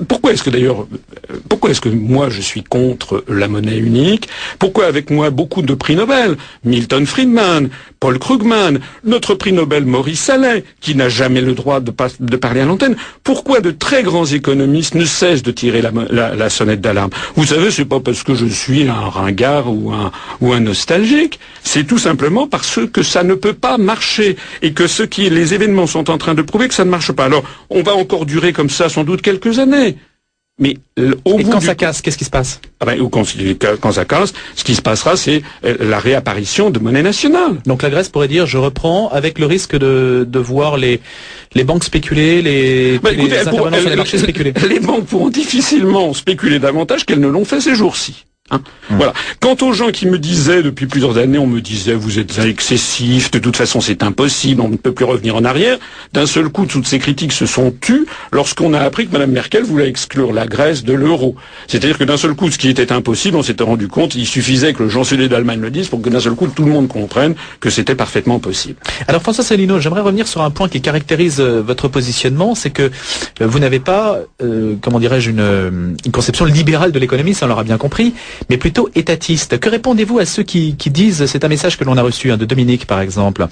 pourquoi est-ce que d'ailleurs, euh, pourquoi est-ce que moi je suis contre la monnaie unique? Pourquoi avec moi beaucoup de prix Nobel, Milton Friedman, Paul Krugman, notre prix Nobel Maurice Allais, qui n'a jamais le droit de, de parler à l'antenne Pourquoi de très grands économistes ne cessent de tirer la, la sonnette d'alarme? Vous savez, c'est pas parce que je suis un ringard ou un ou un nostalgique. C'est tout simplement parce que ça ne peut pas marcher et que ce qui, les événements sont en train de prouver que ça ne marche pas. Alors, on va encore durer comme ça sans doute quelques années. Mais au et quand ça casse, qu'est-ce qui se passe ah ben, quand, quand, ça casse, ce qui se passera, c'est euh, la réapparition de monnaie nationale. Donc la Grèce pourrait dire, je reprends, avec le risque de, de voir les, les banques spéculer, les, ben, sur les marchés spéculer. Les banques pourront difficilement spéculer davantage qu'elles ne l'ont fait ces jours-ci. Hein. Hum. Voilà. Quant aux gens qui me disaient depuis plusieurs années, on me disait vous êtes excessif, de toute façon c'est impossible, on ne peut plus revenir en arrière. D'un seul coup, toutes ces critiques se sont tues lorsqu'on a appris que Mme Merkel voulait exclure la Grèce de l'euro. C'est-à-dire que d'un seul coup, ce qui était impossible, on s'était rendu compte, il suffisait que le chancelier d'Allemagne le dise pour que d'un seul coup tout le monde comprenne que c'était parfaitement possible. Alors François Salino, j'aimerais revenir sur un point qui caractérise euh, votre positionnement, c'est que euh, vous n'avez pas, euh, comment dirais-je, une, une conception libérale de l'économie, ça on l'aura bien compris mais plutôt étatiste. Que répondez-vous à ceux qui, disent, c'est un message que l'on a reçu hein, de Dominique par exemple,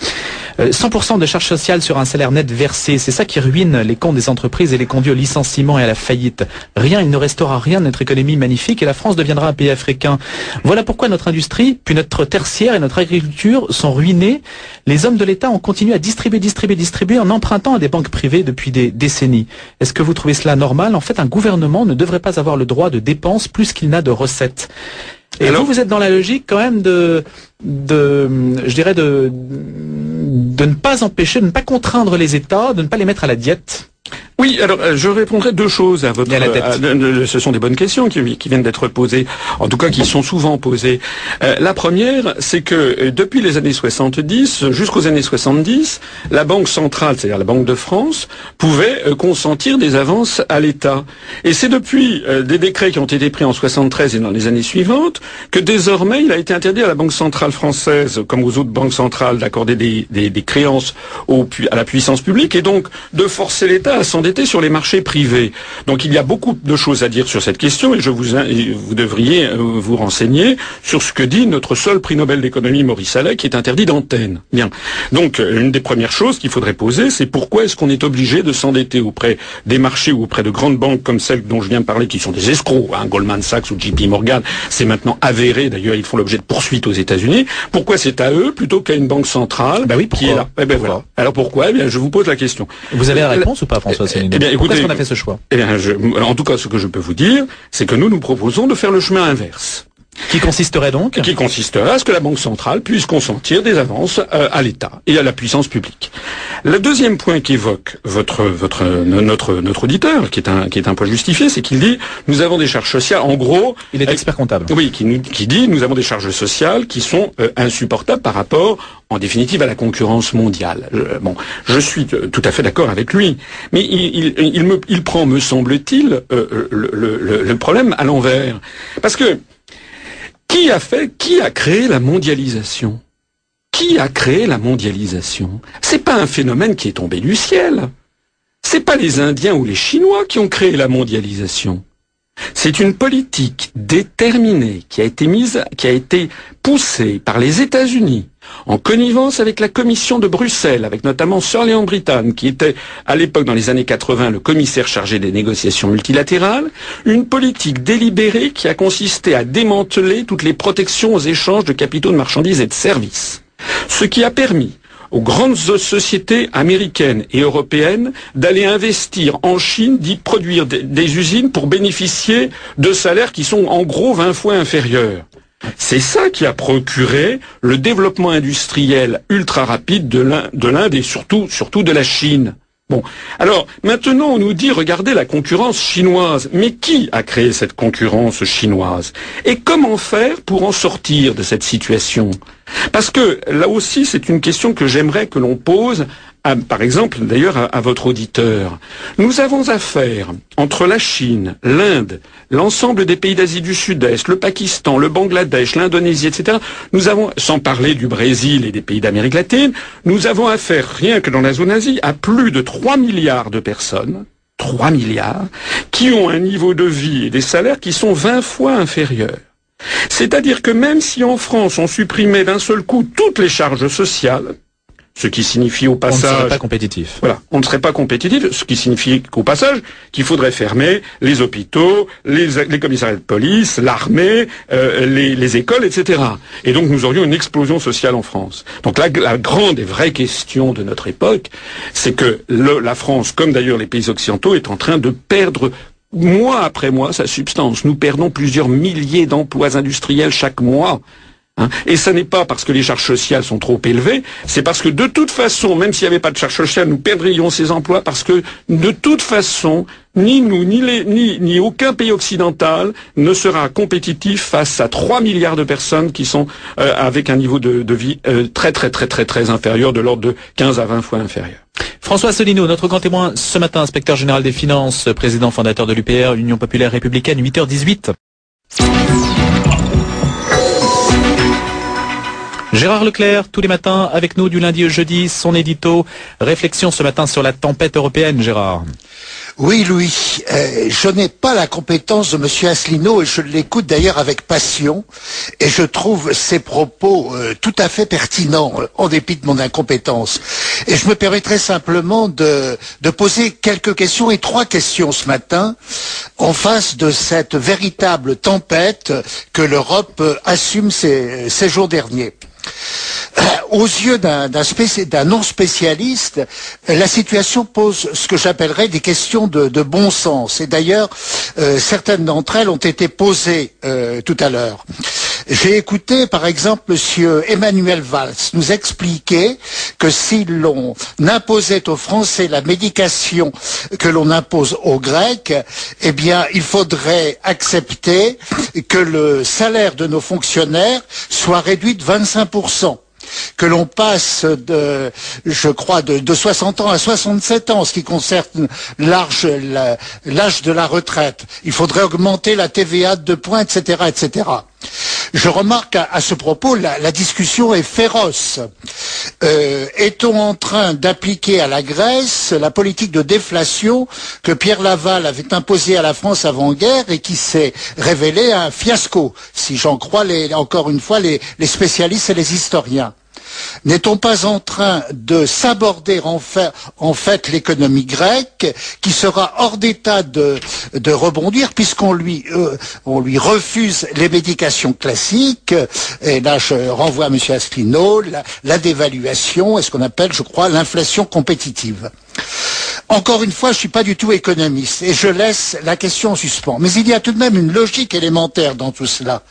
100% euh, de charges sociales sur un salaire net versé, c'est ça qui ruine les comptes des entreprises et les conduit au licenciement et à la faillite. Rien, il ne restera rien de notre économie magnifique et la France deviendra un pays africain. Voilà pourquoi notre industrie, puis notre tertiaire et notre agriculture sont ruinés. Les hommes de l'État ont continué à distribuer, distribuer, distribuer en empruntant à des banques privées depuis des décennies. Est-ce que vous trouvez cela normal? En fait, un gouvernement ne devrait pas avoir le droit de dépenses plus qu'il n'a de recettes. Et vous, vous êtes dans la logique quand même de, de je dirais de, de ne pas empêcher, de ne pas contraindre les États, de ne pas les mettre à la diète. Oui, alors euh, je répondrai deux choses à votre. Euh, ce sont des bonnes questions qui, viennent d'être posées, en tout cas qui sont souvent posées. Euh, la première, c'est que depuis les années 70 jusqu'aux années 70, la Banque centrale, c'est-à-dire la Banque de France, pouvait consentir des avances à l'État. Et c'est depuis des décrets qui ont été pris en 73 et dans les années suivantes que désormais il a été interdit à la Banque centrale française, comme aux autres banques centrales, d'accorder des, des, créances au, à la puissance publique et donc de forcer l'État à s'endetter sur les marchés privés. Donc il y a beaucoup de choses à dire sur cette question et je vous, vous devriez euh, vous renseigner sur ce que dit notre seul prix Nobel d'économie Maurice Allais qui est interdit d'antenne. Bien. Donc euh, une des premières choses qu'il faudrait poser, c'est pourquoi est-ce qu'on est obligé de s'endetter auprès des marchés ou auprès de grandes banques comme celles dont je viens de parler qui sont des escrocs, hein, Goldman Sachs ou JP Morgan, c'est maintenant avéré, d'ailleurs ils font l'objet de poursuites aux États-Unis. Pourquoi c'est à eux plutôt qu'à une banque centrale bah oui, qui est là? Eh ben voilà. Alors pourquoi? Eh bien je vous pose la question. Vous avez la réponse ou pas François eh bien, Pourquoi est-ce qu'on a fait ce choix? eh bien, En tout cas, ce que je peux vous dire, c'est que nous, nous proposons de faire le chemin inverse. Qui consisterait donc Qui consisterait à ce que la Banque centrale puisse consentir des avances euh, à l'État et à la puissance publique. Le deuxième point qu'évoque votre, votre, notre, notre auditeur, qui est un, qui est un point justifié, c'est qu'il dit nous avons des charges sociales. En gros, il est expert comptable. Oui, qui, qui dit nous avons des charges sociales qui sont euh, insupportables par rapport, en définitive, à la concurrence mondiale. bon, je suis tout à fait d'accord avec lui, mais il, il, il, me, il prend, me semble-t-il, euh, le, le, le problème à l'envers, parce que qui a fait, qui a créé la mondialisation? Qui a créé la mondialisation? C'est pas un phénomène qui est tombé du ciel. c'est pas les Indiens ou les Chinois qui ont créé la mondialisation. C'est une politique déterminée qui a été mise, qui a été poussée par les États-Unis en connivence avec la Commission de Bruxelles, avec notamment Sir Leon Brittan, qui était à l'époque dans les années 80 le commissaire chargé des négociations multilatérales, une politique délibérée qui a consisté à démanteler toutes les protections aux échanges de capitaux, de marchandises et de services. Ce qui a permis aux grandes sociétés américaines et européennes d'aller investir en Chine, d'y produire des, usines pour bénéficier de salaires qui sont en gros 20 fois inférieurs. C'est ça qui a procuré le développement industriel ultra rapide de l'Inde et surtout, surtout de la Chine. Bon. Alors, maintenant, on nous dit, regardez la concurrence chinoise. Mais qui a créé cette concurrence chinoise? Et comment faire pour en sortir de cette situation? Parce que, là aussi, c'est une question que j'aimerais que l'on pose par exemple, d'ailleurs, à, votre auditeur. Nous avons affaire entre la Chine, l'Inde, l'ensemble des pays d'Asie du Sud-Est, le Pakistan, le Bangladesh, l'Indonésie, etc. Nous avons, sans parler du Brésil et des pays d'Amérique latine, nous avons affaire, rien que dans la zone Asie, à plus de 3 milliards de personnes 3 milliards, qui ont un niveau de vie et des salaires qui sont 20 fois inférieurs. C'est-à-dire que même si en France on supprimait d'un seul coup toutes les charges sociales, ce qui signifie au passage... On ne serait pas compétitif. Voilà, on ne serait pas compétitif, ce qui signifie qu'au passage, qu'il faudrait fermer les hôpitaux, les, les commissariats de police, l'armée, euh, les, les, écoles, etc. Et donc nous aurions une explosion sociale en France. Donc la, la grande et vraie question de notre époque, c'est que le, la France, comme d'ailleurs les pays occidentaux, est en train de perdre mois après mois sa substance. Nous perdons plusieurs milliers d'emplois industriels chaque mois Hein. et ce n'est pas parce que les charges sociales sont trop élevées, c'est parce que de toute façon, même s'il n'y avait pas de charges sociales, nous perdrions ces emplois parce que de toute façon, ni nous, ni, aucun pays occidental ne sera compétitif face à 3 milliards de personnes qui sont euh, avec un niveau de, de vie euh, très très très très très inférieur, de l'ordre de 15 à 20 fois inférieur. François Solino, notre grand témoin ce matin, inspecteur général des finances, président fondateur de l'UPR, Union populaire républicaine, 8h18. Gérard Leclerc, tous les matins avec nous du lundi au jeudi, son édito. Réflexion ce matin sur la tempête européenne, Gérard. Oui, Louis, euh, je n'ai pas la compétence de M. Asselineau et je l'écoute d'ailleurs avec passion et je trouve ses propos euh, tout à fait pertinents en dépit de mon incompétence. Et je me permettrai simplement de, poser quelques questions et trois questions ce matin en face de cette véritable tempête que l'Europe assume ces jours derniers. Euh, aux yeux d'un non-spécialiste, la situation pose ce que j'appellerais des questions de, bon sens. Et d'ailleurs, euh, certaines d'entre elles ont été posées euh, tout à l'heure. J'ai écouté, par exemple, Monsieur Emmanuel Valls nous expliquer que si l'on imposait aux Français la médication que l'on impose aux Grecs, eh bien, il faudrait accepter que le salaire de nos fonctionnaires soit réduit de 25% que l'on passe de, je crois, de, 60 ans à 67 ans, ce qui concerne l'âge de la retraite. Il faudrait augmenter la TVA de points, etc., etc. Je remarque à, ce propos, la, discussion est féroce. Euh, est-on en train d'appliquer à la Grèce la politique de déflation que Pierre Laval avait imposée à la France avant-guerre et qui s'est révélée un fiasco, si j'en crois encore une fois les spécialistes et les historiens n'est-on pas en train de s'aborder en fait, l'économie grecque qui sera hors d'état de, rebondir puisqu'on lui, euh, lui refuse les médications classiques? Et là je renvoie à M. Asselineau la, la dévaluation et ce qu'on appelle je crois l'inflation compétitive. Encore une fois, je ne suis pas du tout économiste et je laisse la question en suspens. Mais il y a tout de même une logique élémentaire dans tout cela.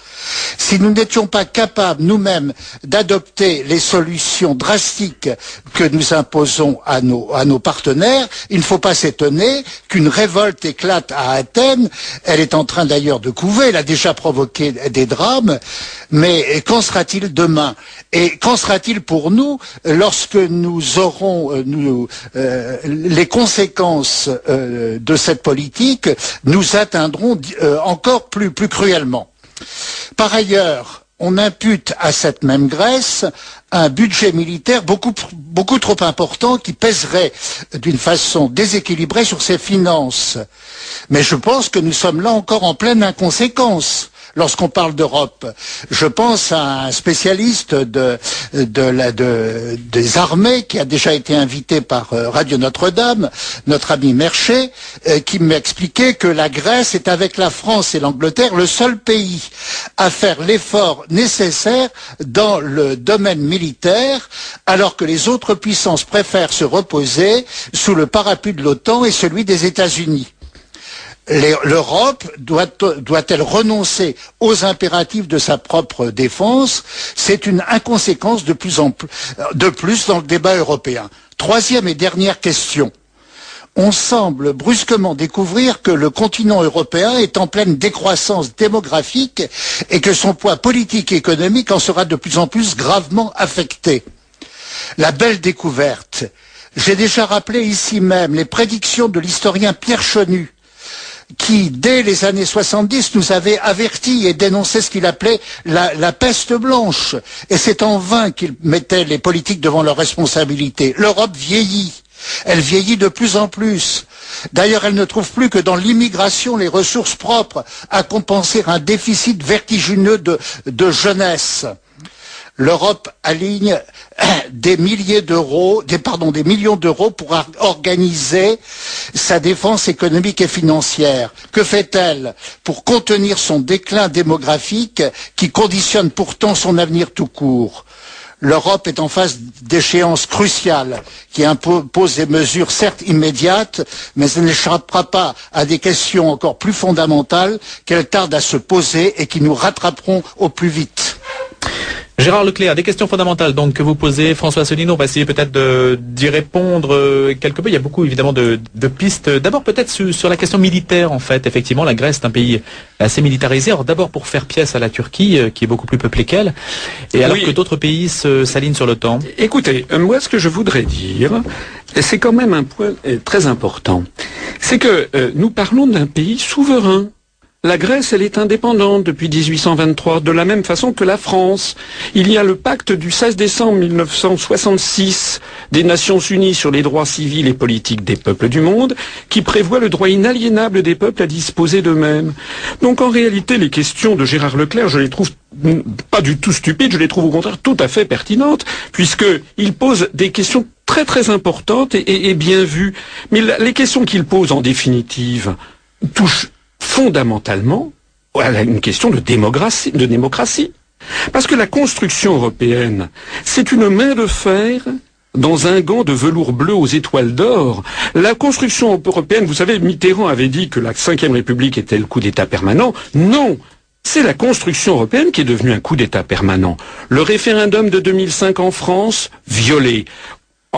Si nous n'étions pas capables nous-mêmes d'adopter les solutions drastiques que nous imposons à nos, partenaires, il ne faut pas s'étonner qu'une révolte éclate à Athènes. Elle est en train d'ailleurs de couver, elle a déjà provoqué des drames. Mais qu'en sera-t-il demain? Et qu'en sera-t-il pour nous lorsque nous aurons euh, nous, euh, les conséquences euh, de cette politique nous atteindront euh, encore plus, plus cruellement. Par ailleurs, on impute à cette même Grèce un budget militaire beaucoup, beaucoup trop important qui pèserait d'une façon déséquilibrée sur ses finances. Mais je pense que nous sommes là encore en pleine inconséquence lorsqu'on parle d'Europe. Je pense à un spécialiste des armées qui a déjà été invité par euh, Radio Notre-Dame, notre ami Merchet, euh, qui m'expliquait que la Grèce est avec la France et l'Angleterre le seul pays à faire l'effort nécessaire dans le domaine militaire, alors que les autres puissances préfèrent se reposer sous le parapluie de l'OTAN et celui des États-Unis l'Europe doit-elle renoncer aux impératifs de sa propre défense? C'est une inconséquence de plus, en plus, de plus dans le débat européen. Troisième et dernière question. On semble brusquement découvrir que le continent européen est en pleine décroissance démographique et que son poids politique et économique en sera de plus en plus gravement affecté. La belle découverte. J'ai déjà rappelé ici même les prédictions de l'historien Pierre Chenu qui, dès les années 70, nous avait avertis et dénoncé ce qu'il appelait la, peste blanche. Et c'est en vain qu'il mettait les politiques devant leurs responsabilités. L'Europe vieillit. Elle vieillit de plus en plus. D'ailleurs, elle ne trouve plus que dans l'immigration les ressources propres à compenser un déficit vertigineux de jeunesse l'Europe aligne des millions d'euros pour organiser sa défense économique et financière. Que fait-elle pour contenir son déclin démographique qui conditionne pourtant son avenir tout court? L'Europe est en face d'échéances cruciales qui imposent des mesures certes immédiates, mais elle n'échappera pas à des questions encore plus fondamentales qu'elle tarde à se poser et qui nous rattraperont au plus vite. Gérard Leclerc, des questions fondamentales donc que vous posez. François Asselineau, on va essayer peut-être d'y répondre euh, quelque peu. Il y a beaucoup évidemment de, pistes. D'abord peut-être sur, la question militaire en fait. Effectivement, la Grèce est un pays assez militarisé. Alors d'abord pour faire pièce à la Turquie, euh, qui est beaucoup plus peuplée qu'elle, et alors que d'autres pays s'alignent sur le temps. Écoutez, euh, moi ce que je voudrais dire, c'est quand même un point très important. C'est que nous parlons d'un pays souverain. La Grèce, elle est indépendante depuis 1823, de la même façon que la France. Il y a le pacte du 16 décembre 1966 des Nations Unies sur les droits civils et politiques des peuples du monde, qui prévoit le droit inaliénable des peuples à disposer d'eux-mêmes. Donc en réalité, les questions de Gérard Leclerc, je les trouve pas du tout stupides, je les trouve au contraire tout à fait pertinentes, puisqu'il pose des questions très très importantes et, et bien vues. Mais les questions qu'il pose en définitive touchent fondamentalement à une question de démocratie, de démocratie. Parce que la construction européenne, c'est une main de fer dans un gant de velours bleu aux étoiles d'or. La construction européenne, vous savez, Mitterrand avait dit que la Ve République était le coup d'État permanent. Non c'est la construction européenne qui est devenue un coup d'État permanent. Le référendum de 2005 en France, violé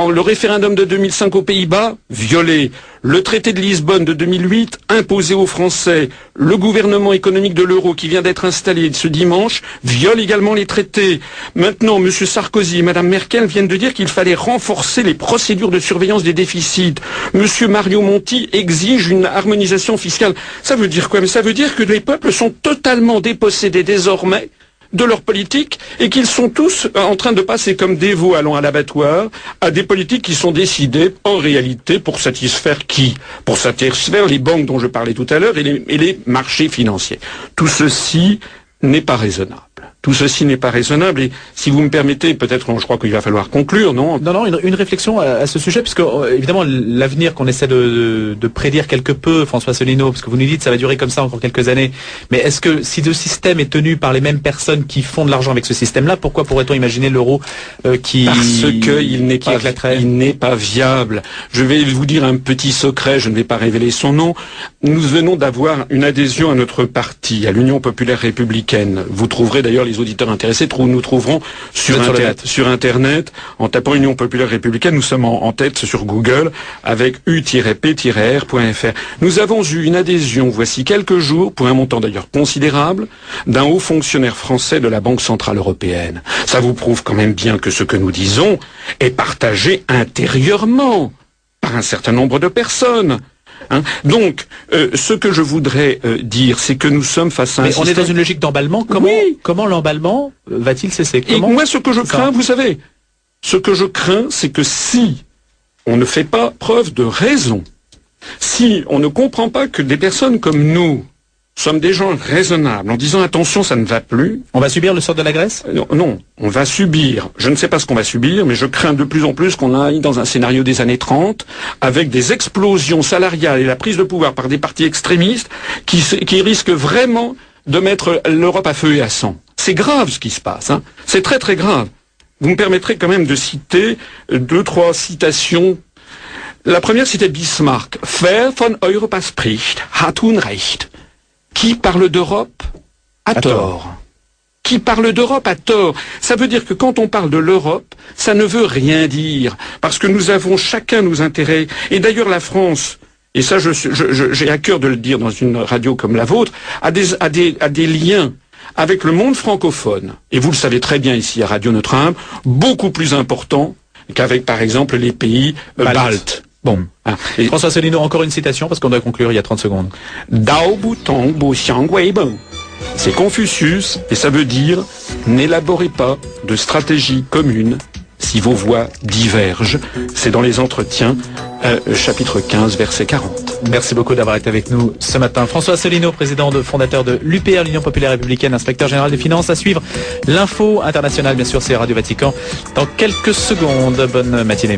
le référendum de 2005 aux Pays-Bas, violé. Le traité de Lisbonne de 2008, imposé aux Français. Le gouvernement économique de l'euro qui vient d'être installé ce dimanche, viole également les traités. Maintenant, M. Sarkozy et Mme Merkel viennent de dire qu'il fallait renforcer les procédures de surveillance des déficits. M. Mario Monti exige une harmonisation fiscale. Ça veut dire quoi? Mais ça veut dire que les peuples sont totalement dépossédés désormais de leur politique et qu'ils sont tous en train de passer comme des veaux allant à l'abattoir à des politiques qui sont décidées en réalité pour satisfaire qui? Pour satisfaire les banques dont je parlais tout à l'heure et les marchés financiers. Tout ceci n'est pas raisonnable. Tout ceci n'est pas raisonnable et si vous me permettez, peut-être je crois qu'il va falloir conclure, non? Non, non, une, réflexion à, ce sujet, puisque euh, évidemment l'avenir qu'on essaie de, prédire quelque peu, François Solino, parce que vous nous dites ça va durer comme ça encore quelques années, mais est-ce que si le système est tenu par les mêmes personnes qui font de l'argent avec ce système-là, pourquoi pourrait-on imaginer l'euro euh, qui Parce qu'il n'est pas, il n'est pas viable. Je vais vous dire un petit secret, je ne vais pas révéler son nom. Nous venons d'avoir une adhésion à notre parti, à l'Union populaire républicaine. Vous trouverez d'ailleurs les les auditeurs intéressés nous trouveront sur, Internet, en tapant Union populaire républicaine. Nous sommes en, tête sur Google avec u-p-r.fr. Nous avons eu une adhésion, voici quelques jours, pour un montant d'ailleurs considérable, d'un haut fonctionnaire français de la Banque Centrale Européenne. Ça vous prouve quand même bien que ce que nous disons est partagé intérieurement par un certain nombre de personnes. Hein. Donc, euh, ce que je voudrais euh, dire, c'est que nous sommes face à un Mais on est dans une logique d'emballement. Comment, Oui. comment l'emballement va-t-il cesser Et Comment moi, ce que je crains, vous savez, ce que je crains, c'est que si on ne fait pas preuve de raison, si on ne comprend pas que des personnes comme nous sommes des gens raisonnables, en disant attention, ça ne va plus, On va subir le sort de la Grèce? Euh, non, non, on va subir. Je ne sais pas ce qu'on va subir, mais je crains de plus en plus qu'on aille dans un scénario des années 30 avec des explosions salariales et la prise de pouvoir par des partis extrémistes qui, risquent vraiment de mettre l'Europe à feu et à sang. C'est grave ce qui se passe. hein. C'est très très grave. Vous me permettrez quand même de citer euh, deux, trois citations. La première, c'était Bismarck. Wer von Europa spricht, hat Unrecht. Qui parle d'Europe a À tort tort. qui parle d'Europe a tort. Ça veut dire que quand on parle de l'Europe, ça ne veut rien dire, parce que nous avons chacun nos intérêts. Et d'ailleurs la France, et ça j'ai à cœur de le dire dans une radio comme la vôtre, a des, a des, a des liens avec le monde francophone. Et vous le savez très bien ici à Radio Notre-Dame, beaucoup plus importants qu'avec par exemple les pays euh, Baltes. baltes. Bon. Et- François Solino, encore une citation parce qu'on doit conclure il y a 30 secondes. Dao Bu Tong Bu Xiang Wei. C'est Confucius et ça veut dire n'élaborez pas de stratégie commune si vos voix divergent. C'est dans les entretiens, euh, chapitre 15, verset 40. Merci beaucoup d'avoir été avec nous ce matin. François Solino, président de fondateur de l'UPR, l'Union Populaire Républicaine, inspecteur général des finances. À suivre l'info internationale, bien sûr, c'est Radio Vatican. Dans quelques secondes, bonne matinée.